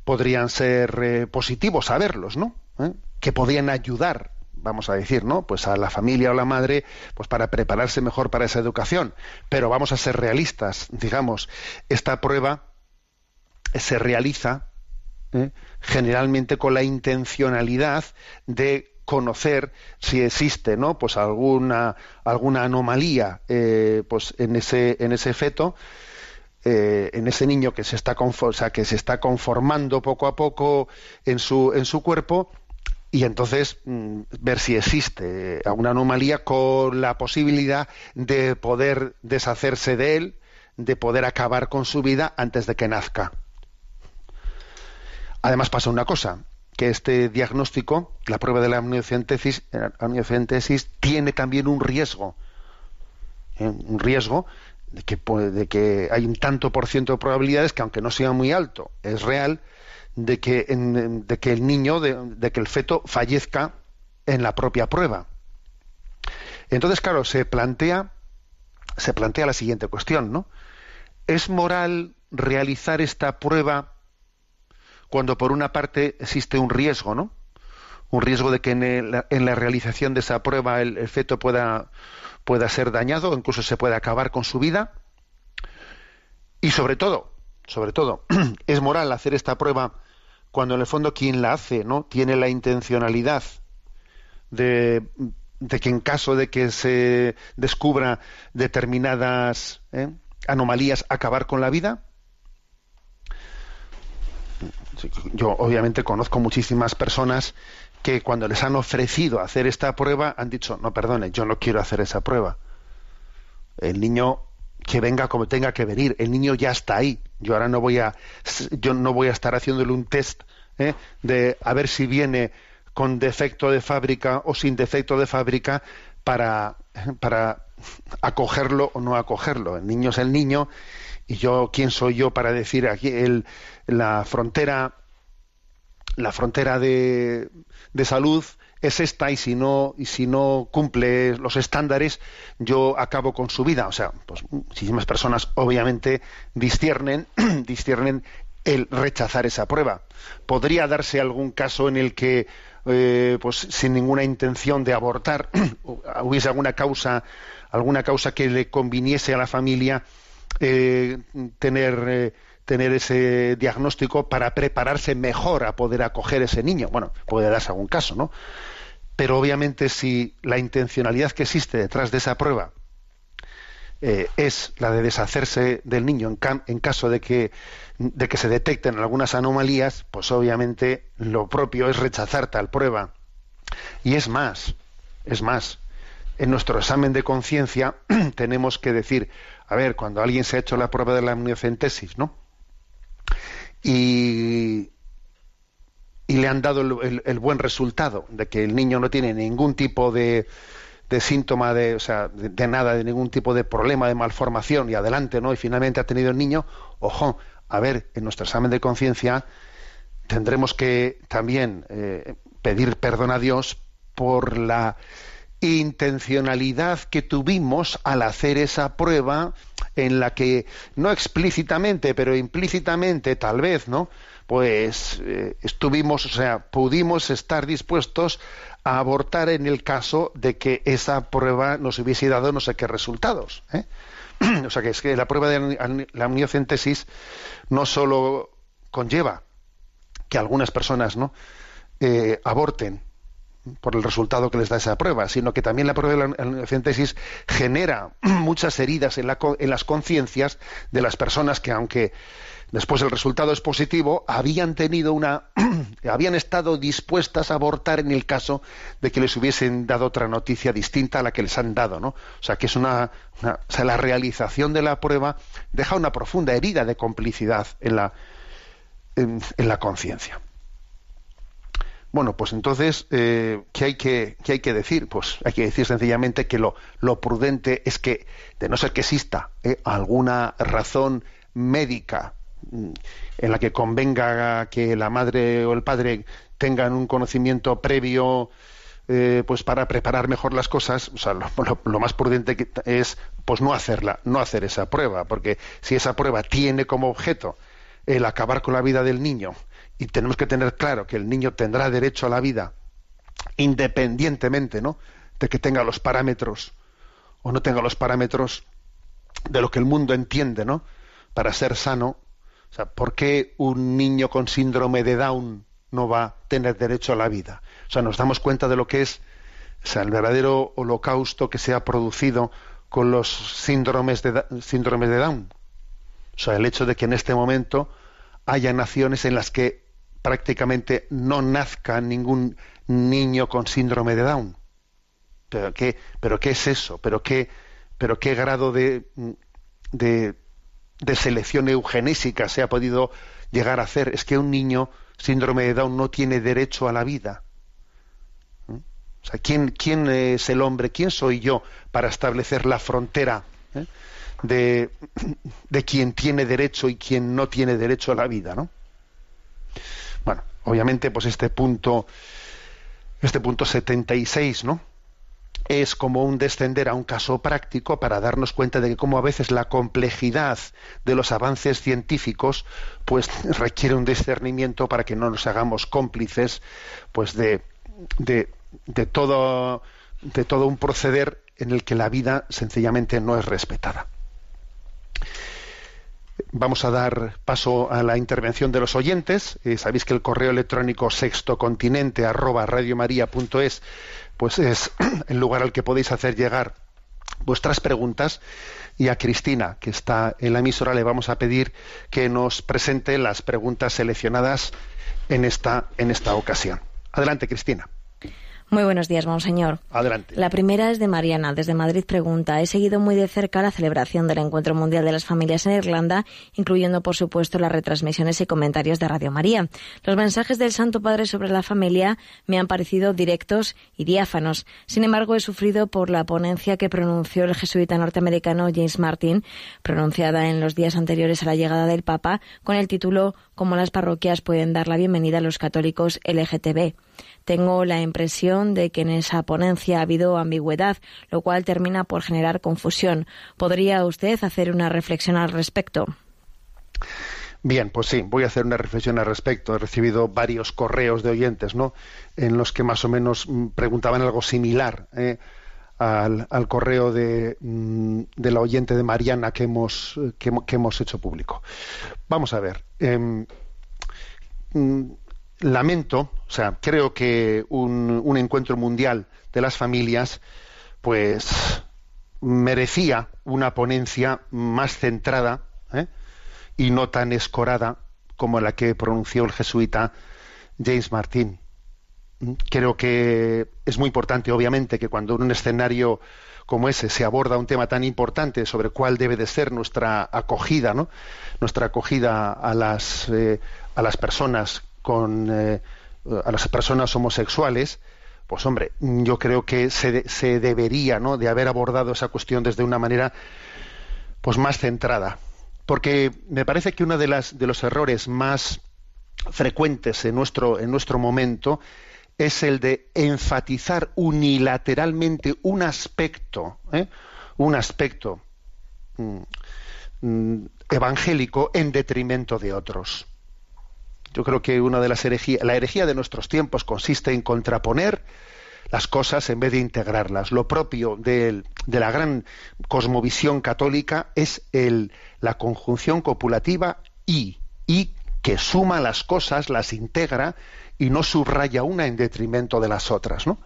podrían ser eh, positivos saberlos no ¿Eh? que podrían ayudar vamos a decir, ¿no? Pues a la familia o la madre, pues para prepararse mejor para esa educación. Pero vamos a ser realistas, digamos, esta prueba se realiza ¿eh? generalmente con la intencionalidad de conocer si existe no pues alguna alguna anomalía eh, pues en ese en ese feto eh, en ese niño que se está o sea, que se está conformando poco a poco en su en su cuerpo y entonces mm, ver si existe alguna anomalía con la posibilidad de poder deshacerse de él de poder acabar con su vida antes de que nazca Además pasa una cosa, que este diagnóstico, la prueba de la amniocentesis, amniocentesis tiene también un riesgo, ¿eh? un riesgo de que, hay un tanto por ciento de probabilidades que aunque no sea muy alto, es real, de que, de que el niño, de, de, que el feto fallezca en la propia prueba. Entonces, claro, se plantea, se plantea la siguiente cuestión, ¿no? ¿Es moral realizar esta prueba cuando por una parte existe un riesgo, ¿no? Un riesgo de que en, la realización de esa prueba el, feto pueda, pueda ser dañado, incluso se pueda acabar con su vida. Y sobre todo, sobre todo, es moral hacer esta prueba cuando en el fondo quien la hace, ¿no? Tiene la intencionalidad de, que en caso de que se descubra determinadas ¿eh? anomalías acabar con la vida yo obviamente conozco muchísimas personas que cuando les han ofrecido hacer esta prueba han dicho, no, perdone, yo no quiero hacer esa prueba. El niño que venga como tenga que venir, el niño ya está ahí. Yo ahora no voy a, yo no voy a estar haciéndole un test ¿eh? de a ver si viene con defecto de fábrica o sin defecto de fábrica para, para acogerlo o no acogerlo. El niño es el niño y yo quién soy yo para decir aquí el, la frontera la frontera de, de salud es esta y si no y si no cumple los estándares yo acabo con su vida o sea pues muchísimas personas obviamente disciernen el rechazar esa prueba. Podría darse algún caso en el que eh, pues sin ninguna intención de abortar hubiese alguna causa alguna causa que le conviniese a la familia eh, tener, eh, tener ese diagnóstico para prepararse mejor a poder acoger ese niño. Bueno, puede darse algún caso, ¿no? Pero obviamente si la intencionalidad que existe detrás de esa prueba eh, es la de deshacerse del niño en, en caso de que, de que se detecten algunas anomalías, pues obviamente lo propio es rechazar tal prueba. Y es más, es más, en nuestro examen de conciencia tenemos que decir, a ver, cuando alguien se ha hecho la prueba de la amniocentesis, ¿no? Y, y le han dado el, buen resultado de que el niño no tiene ningún tipo de, de síntoma de, o sea, de, nada, de ningún tipo de problema de malformación y adelante, ¿no? Y finalmente ha tenido el niño, ojo, a ver, en nuestro examen de conciencia tendremos que también eh, pedir perdón a Dios por la intencionalidad que tuvimos al hacer esa prueba en la que no explícitamente pero implícitamente tal vez no pues eh, estuvimos o sea pudimos estar dispuestos a abortar en el caso de que esa prueba nos hubiese dado no sé qué resultados ¿eh? o sea que es que la prueba de la amniocentesis no solo conlleva que algunas personas no eh, aborten por el resultado que les da esa prueba, sino que también la prueba de la amniocentesis genera muchas heridas en, en las conciencias de las personas que, aunque después el resultado es positivo, habían tenido una, habían estado dispuestas a abortar en el caso de que les hubiesen dado otra noticia distinta a la que les han dado, ¿no? O sea, que es una, o sea, la realización de la prueba deja una profunda herida de complicidad en la, en la conciencia. Bueno, pues entonces, eh, ¿qué, hay que, hay que decir? Pues hay que decir sencillamente que lo, lo prudente es que, de no ser que exista eh, alguna razón médica mm, en la que convenga que la madre o el padre tengan un conocimiento previo eh, pues para preparar mejor las cosas, o sea, lo, más prudente es pues no hacerla, no hacer esa prueba, porque si esa prueba tiene como objeto el acabar con la vida del niño y tenemos que tener claro que el niño tendrá derecho a la vida independientemente ¿no? de que tenga los parámetros o no tenga los parámetros de lo que el mundo entiende ¿no? para ser sano. O sea, ¿por qué un niño con síndrome de Down no va a tener derecho a la vida? O sea, nos damos cuenta de lo que es o sea, el verdadero holocausto que se ha producido con los síndromes de, síndromes de Down. O sea, el hecho de que en este momento haya naciones en las que prácticamente no nazca ningún niño con síndrome de Down. ¿Pero qué, es eso? ¿Pero qué, pero qué grado de, selección eugenésica se ha podido llegar a hacer? Es que un niño síndrome de Down no tiene derecho a la vida. ¿Mm? O sea, ¿quién, ¿quién, es el hombre? ¿Quién soy yo para establecer la frontera ¿eh? de, de tiene derecho y quien no tiene derecho a la vida? ¿no? Bueno, obviamente, pues este punto, este punto 76, ¿no? es como un descender a un caso práctico para darnos cuenta de que como a veces la complejidad de los avances científicos pues requiere un discernimiento para que no nos hagamos cómplices pues de, de, todo de todo un proceder en el que la vida sencillamente no es respetada. Vamos a dar paso a la intervención de los oyentes. Eh, sabéis que el correo electrónico sextocontinente arroba radiomaria.es pues es el lugar al que podéis hacer llegar vuestras preguntas y a Cristina, que está en la emisora, le vamos a pedir que nos presente las preguntas seleccionadas en esta, en esta ocasión. Adelante, Cristina. Muy buenos días, monseñor. Adelante. La primera es de Mariana, desde Madrid. Pregunta: He seguido muy de cerca la celebración del Encuentro Mundial de las Familias en Irlanda, incluyendo, por supuesto, las retransmisiones y comentarios de Radio María. Los mensajes del Santo Padre sobre la familia me han parecido directos y diáfanos. Sin embargo, he sufrido por la ponencia que pronunció el jesuita norteamericano James Martin, pronunciada en los días anteriores a la llegada del Papa, con el título Cómo las parroquias pueden dar la bienvenida a los católicos LGTB. Tengo la impresión de que en esa ponencia ha habido ambigüedad, lo cual termina por generar confusión. ¿Podría usted hacer una reflexión al respecto? Bien, pues sí, voy a hacer una reflexión al respecto. He recibido varios correos de oyentes, ¿no? En los que más o menos mm, preguntaban algo similar ¿eh? al, correo de, mm, de, la oyente de Mariana que hemos, que, hemos hecho público. Vamos a ver. Em, mm, lamento, o sea, creo que un, encuentro mundial de las familias, pues merecía una ponencia más centrada ¿eh? y no tan escorada como la que pronunció el jesuita James Martin. Creo que es muy importante, obviamente, que cuando en un escenario como ese se aborda un tema tan importante sobre cuál debe de ser nuestra acogida, ¿no? Nuestra acogida a las, eh, a las personas con eh, a las personas homosexuales, pues hombre, yo creo que se, se, debería, ¿no? De haber abordado esa cuestión desde una manera, pues más centrada. porque me parece que uno de, las, de los errores más frecuentes en nuestro, en nuestro momento es el de enfatizar unilateralmente un aspecto, ¿eh? un aspecto mm, mm, evangélico en detrimento de otros. Yo creo que una de las herejías, la herejía de nuestros tiempos consiste en contraponer las cosas en vez de integrarlas. Lo propio de, la gran cosmovisión católica es la conjunción copulativa y, y que suma las cosas, las integra y no subraya una en detrimento de las otras, ¿no?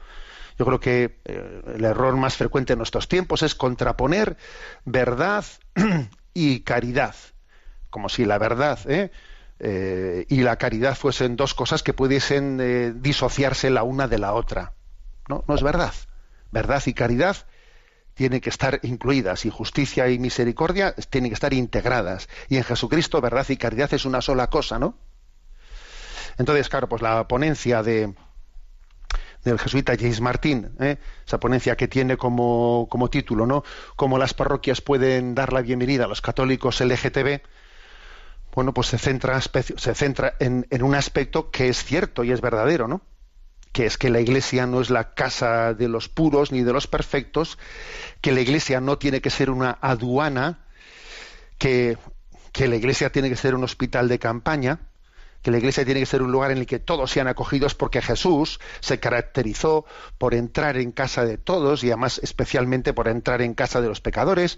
Yo creo que eh, el error más frecuente en nuestros tiempos es contraponer verdad y caridad, como si la verdad ¿eh? Eh, y la caridad fuesen dos cosas que pudiesen disociarse la una de la otra. No, no es verdad. Verdad y caridad tienen que estar incluidas y justicia y misericordia tienen que estar integradas. Y en Jesucristo verdad y caridad es una sola cosa, ¿no? Entonces, claro, pues la ponencia de, del jesuita James Martín, ¿eh? esa ponencia que tiene como, como, título, ¿no? Cómo las parroquias pueden dar la bienvenida a los católicos LGTB, bueno, pues se centra, se centra en, un aspecto que es cierto y es verdadero, ¿no? que es que la iglesia no es la casa de los puros ni de los perfectos, que la iglesia no tiene que ser una aduana, que la iglesia tiene que ser un hospital de campaña, que la iglesia tiene que ser un lugar en el que todos sean acogidos porque Jesús se caracterizó por entrar en casa de todos y además especialmente por entrar en casa de los pecadores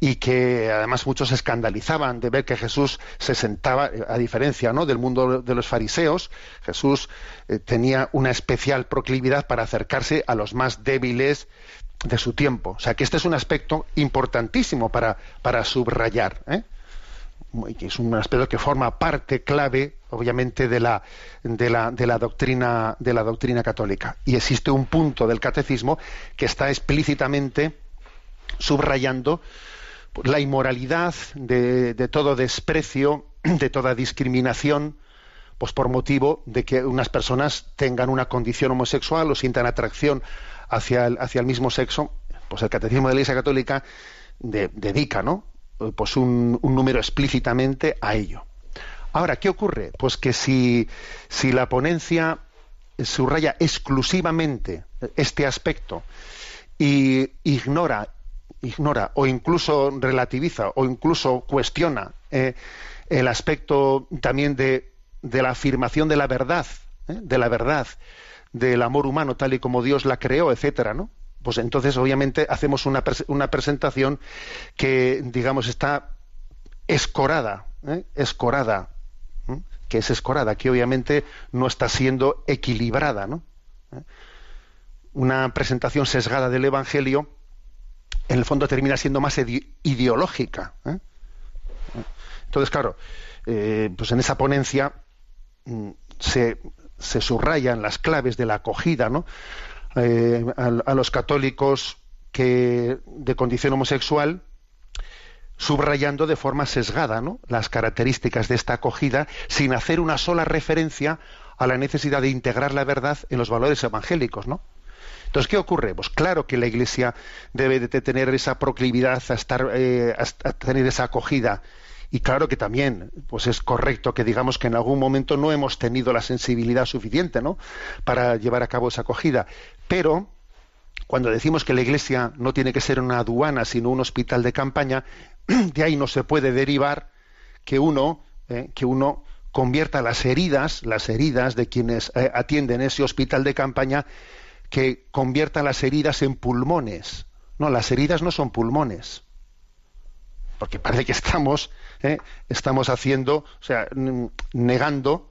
y que además muchos se escandalizaban de ver que Jesús se sentaba a diferencia ¿no? del mundo de los fariseos Jesús eh, tenía una especial proclividad para acercarse a los más débiles de su tiempo o sea que este es un aspecto importantísimo para, para subrayar ¿eh? que es un aspecto que forma parte clave, obviamente, de la, de la, de la, doctrina, de la doctrina católica. Y existe un punto del catecismo que está explícitamente subrayando la inmoralidad de, de todo desprecio, de toda discriminación, pues por motivo de que unas personas tengan una condición homosexual o sientan atracción hacia el, hacia el mismo sexo, pues el catecismo de la Iglesia Católica dedica, ¿no? Pues un, número explícitamente a ello. Ahora, ¿qué ocurre? Pues que si, si la ponencia subraya exclusivamente este aspecto y ignora, ignora o incluso relativiza o incluso cuestiona eh, el aspecto también de, de, la afirmación de la verdad, eh, de la verdad, del amor humano tal y como Dios la creó, etcétera, ¿no? pues entonces obviamente hacemos una, una presentación que, digamos, está escorada, ¿eh? escorada, ¿eh? que es escorada, que obviamente no está siendo equilibrada, ¿no? ¿Eh? Una presentación sesgada del Evangelio, en el fondo termina siendo más ideológica. Entonces, claro, pues en esa ponencia mm, se, subrayan las claves de la acogida, ¿no? Eh, a, los católicos que de condición homosexual subrayando de forma sesgada las características de esta acogida sin hacer una sola referencia a la necesidad de integrar la verdad en los valores evangélicos, ¿no? Entonces, ¿qué ocurre? Pues claro que la Iglesia debe de tener esa proclividad a estar, eh, a tener esa acogida y claro que también pues es correcto que digamos que en algún momento no hemos tenido la sensibilidad suficiente ¿no? para llevar a cabo esa acogida pero cuando decimos que la iglesia no tiene que ser una aduana sino un hospital de campaña de ahí no se puede derivar que uno eh, que uno convierta las heridas las heridas de quienes eh, atienden ese hospital de campaña que convierta las heridas en pulmones no las heridas no son pulmones porque parece que estamos ¿eh? estamos haciendo, o sea, negando,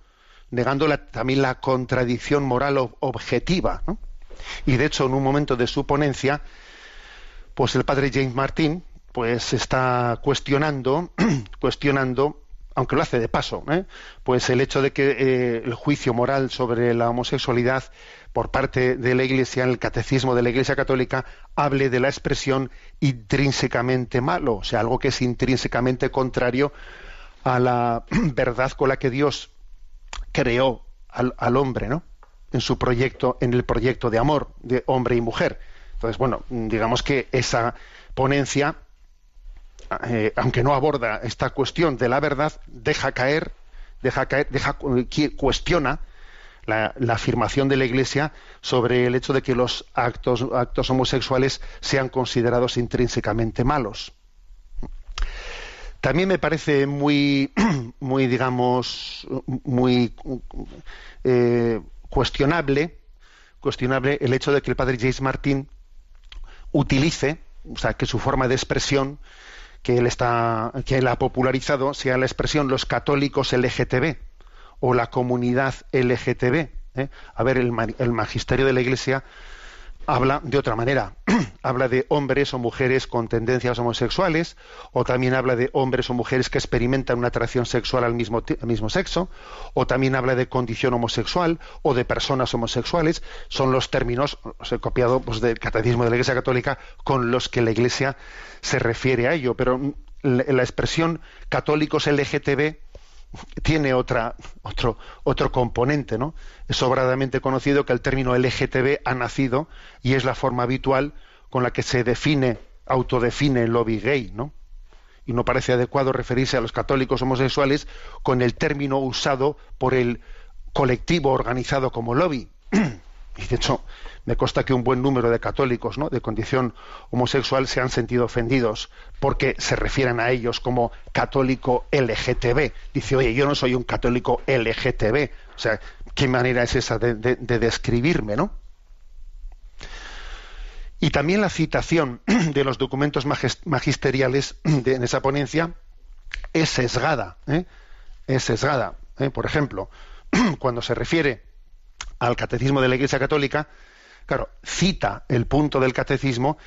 negando también la contradicción moral objetiva. Y de hecho, en un momento de su ponencia, pues el padre James Martin pues está cuestionando, cuestionando, aunque lo hace de paso, ¿eh? pues el hecho de que eh, el juicio moral sobre la homosexualidad por parte de la Iglesia, en el catecismo de la Iglesia Católica, hable de la expresión intrínsecamente malo, o sea, algo que es intrínsecamente contrario a la verdad con la que Dios creó al, hombre, ¿no? En su proyecto, en el proyecto de amor de hombre y mujer. Entonces, bueno, digamos que esa ponencia eh, aunque no aborda esta cuestión de la verdad, deja caer, deja caer, deja, cuestiona la, la, afirmación de la Iglesia sobre el hecho de que los actos, actos homosexuales sean considerados intrínsecamente malos. También me parece muy, muy digamos, muy eh, cuestionable, cuestionable el hecho de que el padre James Martin utilice, o sea, que su forma de expresión que él está, que él ha popularizado sea la expresión los católicos LGTB o la comunidad LGTB. ¿eh? A ver, el, el magisterio de la Iglesia habla de otra manera. habla de hombres o mujeres con tendencias homosexuales, o también habla de hombres o mujeres que experimentan una atracción sexual al mismo, al mismo sexo, o también habla de condición homosexual o de personas homosexuales. Son los términos, os he copiado pues, del catecismo de la Iglesia Católica, con los que la Iglesia se refiere a ello. Pero la, la expresión católicos LGTB tiene otra, otro, otro componente, ¿no? Es sobradamente conocido que el término LGTB ha nacido y es la forma habitual con la que se define, autodefine el lobby gay, ¿no? Y no parece adecuado referirse a los católicos homosexuales con el término usado por el colectivo organizado como lobby. Y de hecho, me consta que un buen número de católicos ¿no? de condición homosexual se han sentido ofendidos porque se refieren a ellos como católico LGTB. Dice, oye, yo no soy un católico LGTB. O sea, ¿qué manera es esa de, de, de describirme, no? Y también la citación de los documentos magisteriales en esa ponencia es sesgada. ¿eh? Es sesgada. ¿eh? Por ejemplo, cuando se refiere al catecismo de la Iglesia Católica, claro, cita el punto del catecismo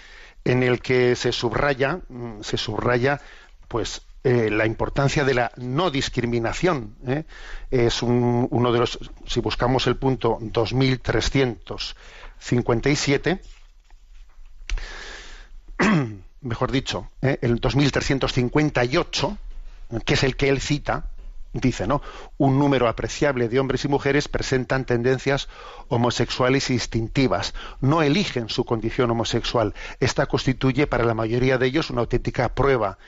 en el que se subraya, mm, se subraya, pues eh, la importancia de la no discriminación. ¿eh? Es un, uno de los, si buscamos el punto 2357, mejor dicho, ¿eh? el 2358, que es el que él cita, dice, ¿no? Un número apreciable de hombres y mujeres presentan tendencias homosexuales instintivas. No eligen su condición homosexual. Esta constituye para la mayoría de ellos una auténtica prueba.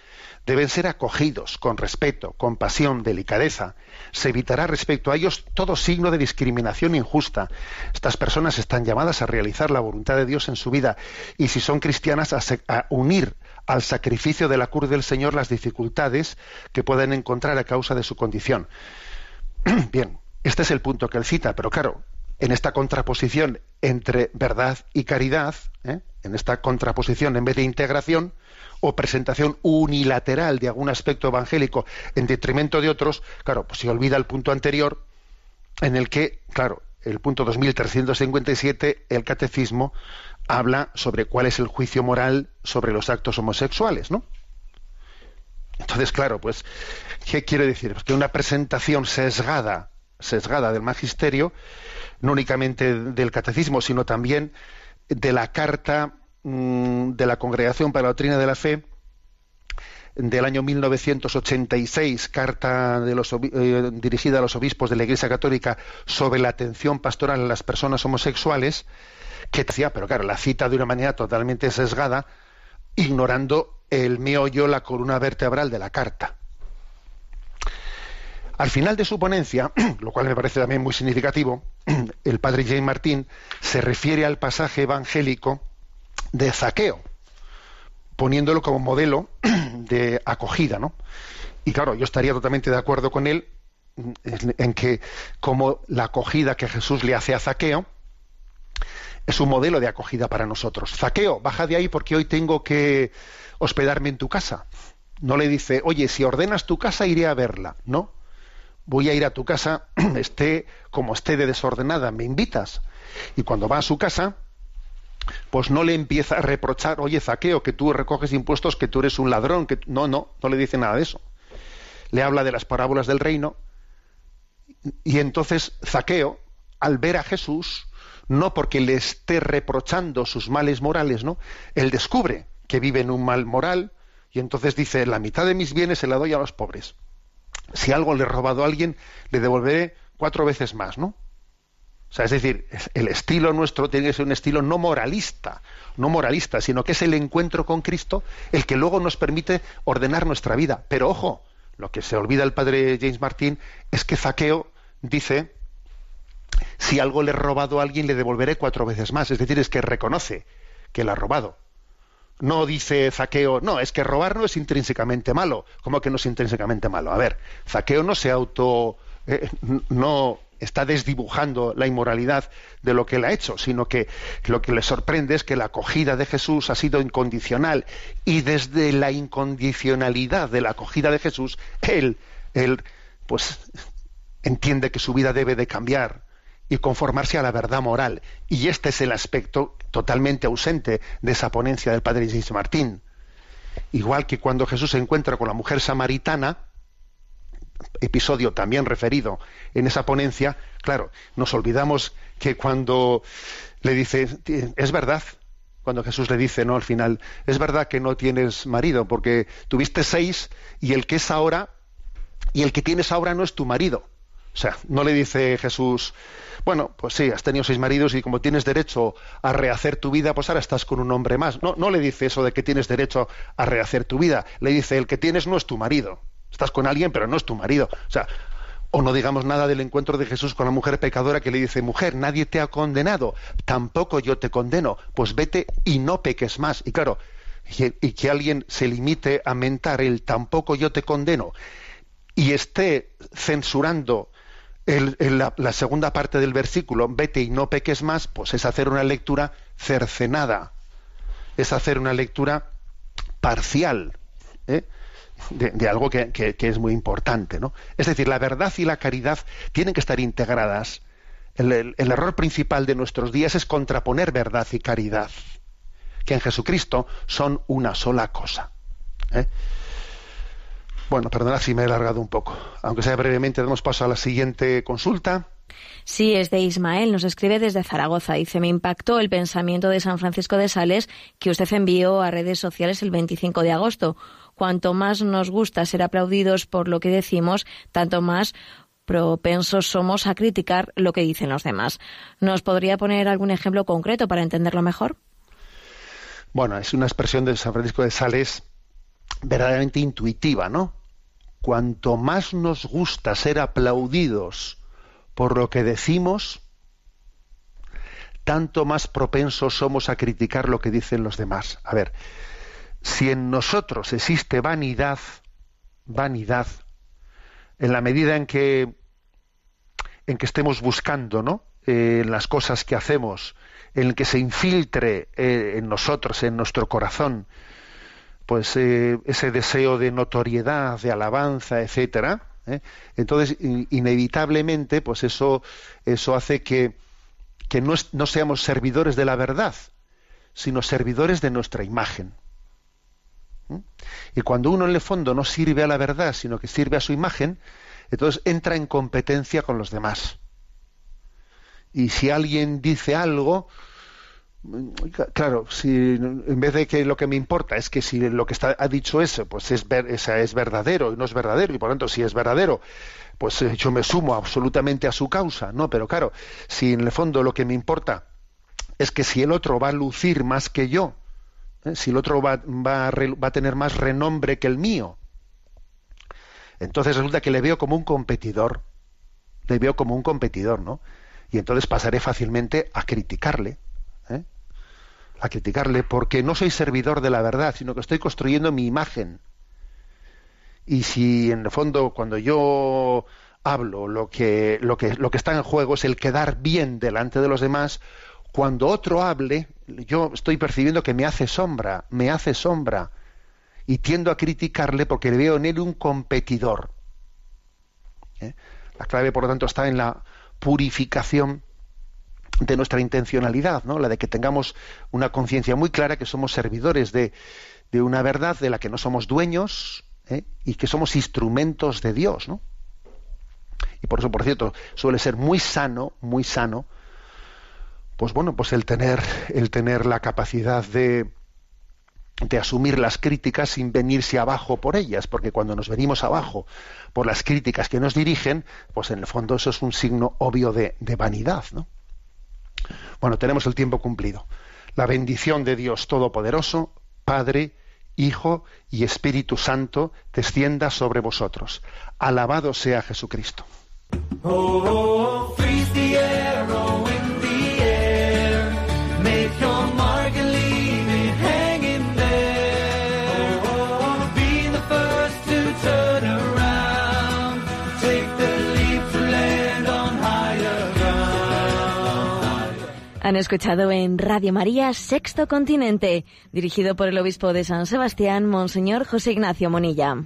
Deben ser acogidos con respeto, compasión, delicadeza. Se evitará respecto a ellos todo signo de discriminación injusta. Estas personas están llamadas a realizar la voluntad de Dios en su vida y si son cristianas a, a unir al sacrificio de la cruz del Señor las dificultades que pueden encontrar a causa de su condición. Bien, este es el punto que él cita, pero claro, en esta contraposición entre verdad y caridad, ¿eh? en esta contraposición en vez de integración o presentación unilateral de algún aspecto evangélico en detrimento de otros, claro, pues se olvida el punto anterior en el que, claro, el punto 2357, el catecismo habla sobre cuál es el juicio moral sobre los actos homosexuales, ¿no? Entonces, claro, pues, ¿qué quiere decir? Pues que una presentación sesgada, sesgada del magisterio, no únicamente del catecismo, sino también de la carta mmm, de la Congregación para la Doctrina de la Fe del año 1986, carta de los, eh, dirigida a los obispos de la Iglesia Católica sobre la atención pastoral a las personas homosexuales, que decía, pero claro, la cita de una manera totalmente sesgada, ignorando el meollo, la columna vertebral de la carta. Al final de su ponencia, lo cual me parece también muy significativo, el padre James Martín se refiere al pasaje evangélico de Zaqueo, poniéndolo como modelo de acogida, ¿no? Y claro, yo estaría totalmente de acuerdo con él en que como la acogida que Jesús le hace a Zaqueo, es un modelo de acogida para nosotros. Zaqueo, baja de ahí porque hoy tengo que hospedarme en tu casa. No le dice, oye, si ordenas tu casa iré a verla. No, voy a ir a tu casa, esté como esté de desordenada, me invitas. Y cuando va a su casa, pues no le empieza a reprochar, oye, Zaqueo, que tú recoges impuestos, que tú eres un ladrón, que no, no, no le dice nada de eso. Le habla de las parábolas del reino y entonces Zaqueo, al ver a Jesús, no porque le esté reprochando sus males morales, ¿no? Él descubre que vive en un mal moral y entonces dice, la mitad de mis bienes se la doy a los pobres. Si algo le he robado a alguien, le devolveré cuatro veces más, ¿no? O sea, es decir, el estilo nuestro tiene que ser un estilo no moralista, no moralista, sino que es el encuentro con Cristo el que luego nos permite ordenar nuestra vida. Pero ojo, lo que se olvida el padre James Martin es que Zaqueo dice, si algo le he robado a alguien, le devolveré cuatro veces más. Es decir, es que reconoce que le ha robado. No dice Zaqueo, no, es que robar no es intrínsecamente malo. ¿Cómo que no es intrínsecamente malo? A ver, Zaqueo no se auto. eh, no está desdibujando la inmoralidad de lo que él ha hecho, sino que lo que le sorprende es que la acogida de Jesús ha sido incondicional y desde la incondicionalidad de la acogida de Jesús, él, él pues entiende que su vida debe de cambiar y conformarse a la verdad moral. Y este es el aspecto totalmente ausente de esa ponencia del padre James Martín. Igual que cuando Jesús se encuentra con la mujer samaritana, episodio también referido en esa ponencia, claro, nos olvidamos que cuando le dice, es verdad, cuando Jesús le dice, no, al final, es verdad que no tienes marido, porque tuviste seis y el que es ahora, y el que tienes ahora no es tu marido. O sea, no le dice Jesús, bueno, pues sí, has tenido seis maridos y como tienes derecho a rehacer tu vida, pues ahora estás con un hombre más. No, no le dice eso de que tienes derecho a rehacer tu vida. Le dice, el que tienes no es tu marido. Estás con alguien, pero no es tu marido. O sea, o no digamos nada del encuentro de Jesús con la mujer pecadora que le dice, mujer, nadie te ha condenado, tampoco yo te condeno, pues vete y no peques más. Y claro, y, que alguien se limite a mentar el tampoco yo te condeno y esté censurando la, la segunda parte del versículo, vete y no peques más, pues es hacer una lectura cercenada, es hacer una lectura parcial ¿eh? De, algo que, que- es muy importante. ¿no? Es decir, la verdad y la caridad tienen que estar integradas. El, el- el error principal de nuestros días es contraponer verdad y caridad, que en Jesucristo son una sola cosa. ¿eh? Bueno, perdonad si me he alargado un poco. Aunque sea brevemente, damos paso a la siguiente consulta. Sí, es de Ismael, nos escribe desde Zaragoza. Dice, me impactó el pensamiento de San Francisco de Sales que usted envió a redes sociales el 25 de agosto. Cuanto más nos gusta ser aplaudidos por lo que decimos, tanto más propensos somos a criticar lo que dicen los demás. ¿Nos podría poner algún ejemplo concreto para entenderlo mejor? Bueno, es una expresión de San Francisco de Sales verdaderamente intuitiva, ¿no? Cuanto más nos gusta ser aplaudidos por lo que decimos, tanto más propensos somos a criticar lo que dicen los demás. A ver, si en nosotros existe vanidad, vanidad, en la medida en que en que estemos buscando, ¿no? Eh, las cosas que hacemos, en el que se infiltre eh, en nosotros, en nuestro corazón, pues eh, ese deseo de notoriedad, de alabanza, etcétera. Entonces, in- inevitablemente, pues eso, eso hace que, que no seamos servidores de la verdad, sino servidores de nuestra imagen. Y cuando uno en el fondo no sirve a la verdad, sino que sirve a su imagen, entonces entra en competencia con los demás. Y si alguien dice algo, claro, si en vez de que lo que me importa es que si lo que está, ha dicho eso, pues es, ver, esa es verdadero y no es verdadero, y por tanto si es verdadero, pues eh, yo me sumo absolutamente a su causa, no, pero claro, si en el fondo lo que me importa es que si el otro va a lucir más que yo, si el otro va a tener más renombre que el mío, entonces resulta que le veo como un competidor, le veo como un competidor, ¿no? Y entonces pasaré fácilmente a criticarle, ¿eh? a criticarle porque no soy servidor de la verdad, sino que estoy construyendo mi imagen. Y si en el fondo cuando yo hablo lo que lo que lo que está en juego es el quedar bien delante de los demás, cuando otro hable, yo estoy percibiendo que me hace sombra, me hace sombra y tiendo a criticarle porque veo en él un competidor. ¿Eh? La clave, por lo tanto, está en la purificación de nuestra intencionalidad, ¿no? La de que tengamos una conciencia muy clara que somos servidores de, de una verdad de la que no somos dueños ¿eh? y que somos instrumentos de Dios, ¿no? Y por eso, por cierto, suele ser muy sano, muy sano, pues bueno, pues el tener, el tener la capacidad de, de asumir las críticas sin venirse abajo por ellas, porque cuando nos venimos abajo por las críticas que nos dirigen, pues en el fondo eso es un signo obvio de, de vanidad. ¿no? Bueno, tenemos el tiempo cumplido. La bendición de Dios Todopoderoso, Padre, Hijo y Espíritu Santo, descienda sobre vosotros. Alabado sea Jesucristo. Oh, Han escuchado en Radio María Sexto Continente, dirigido por el obispo de San Sebastián, Monseñor José Ignacio Monilla.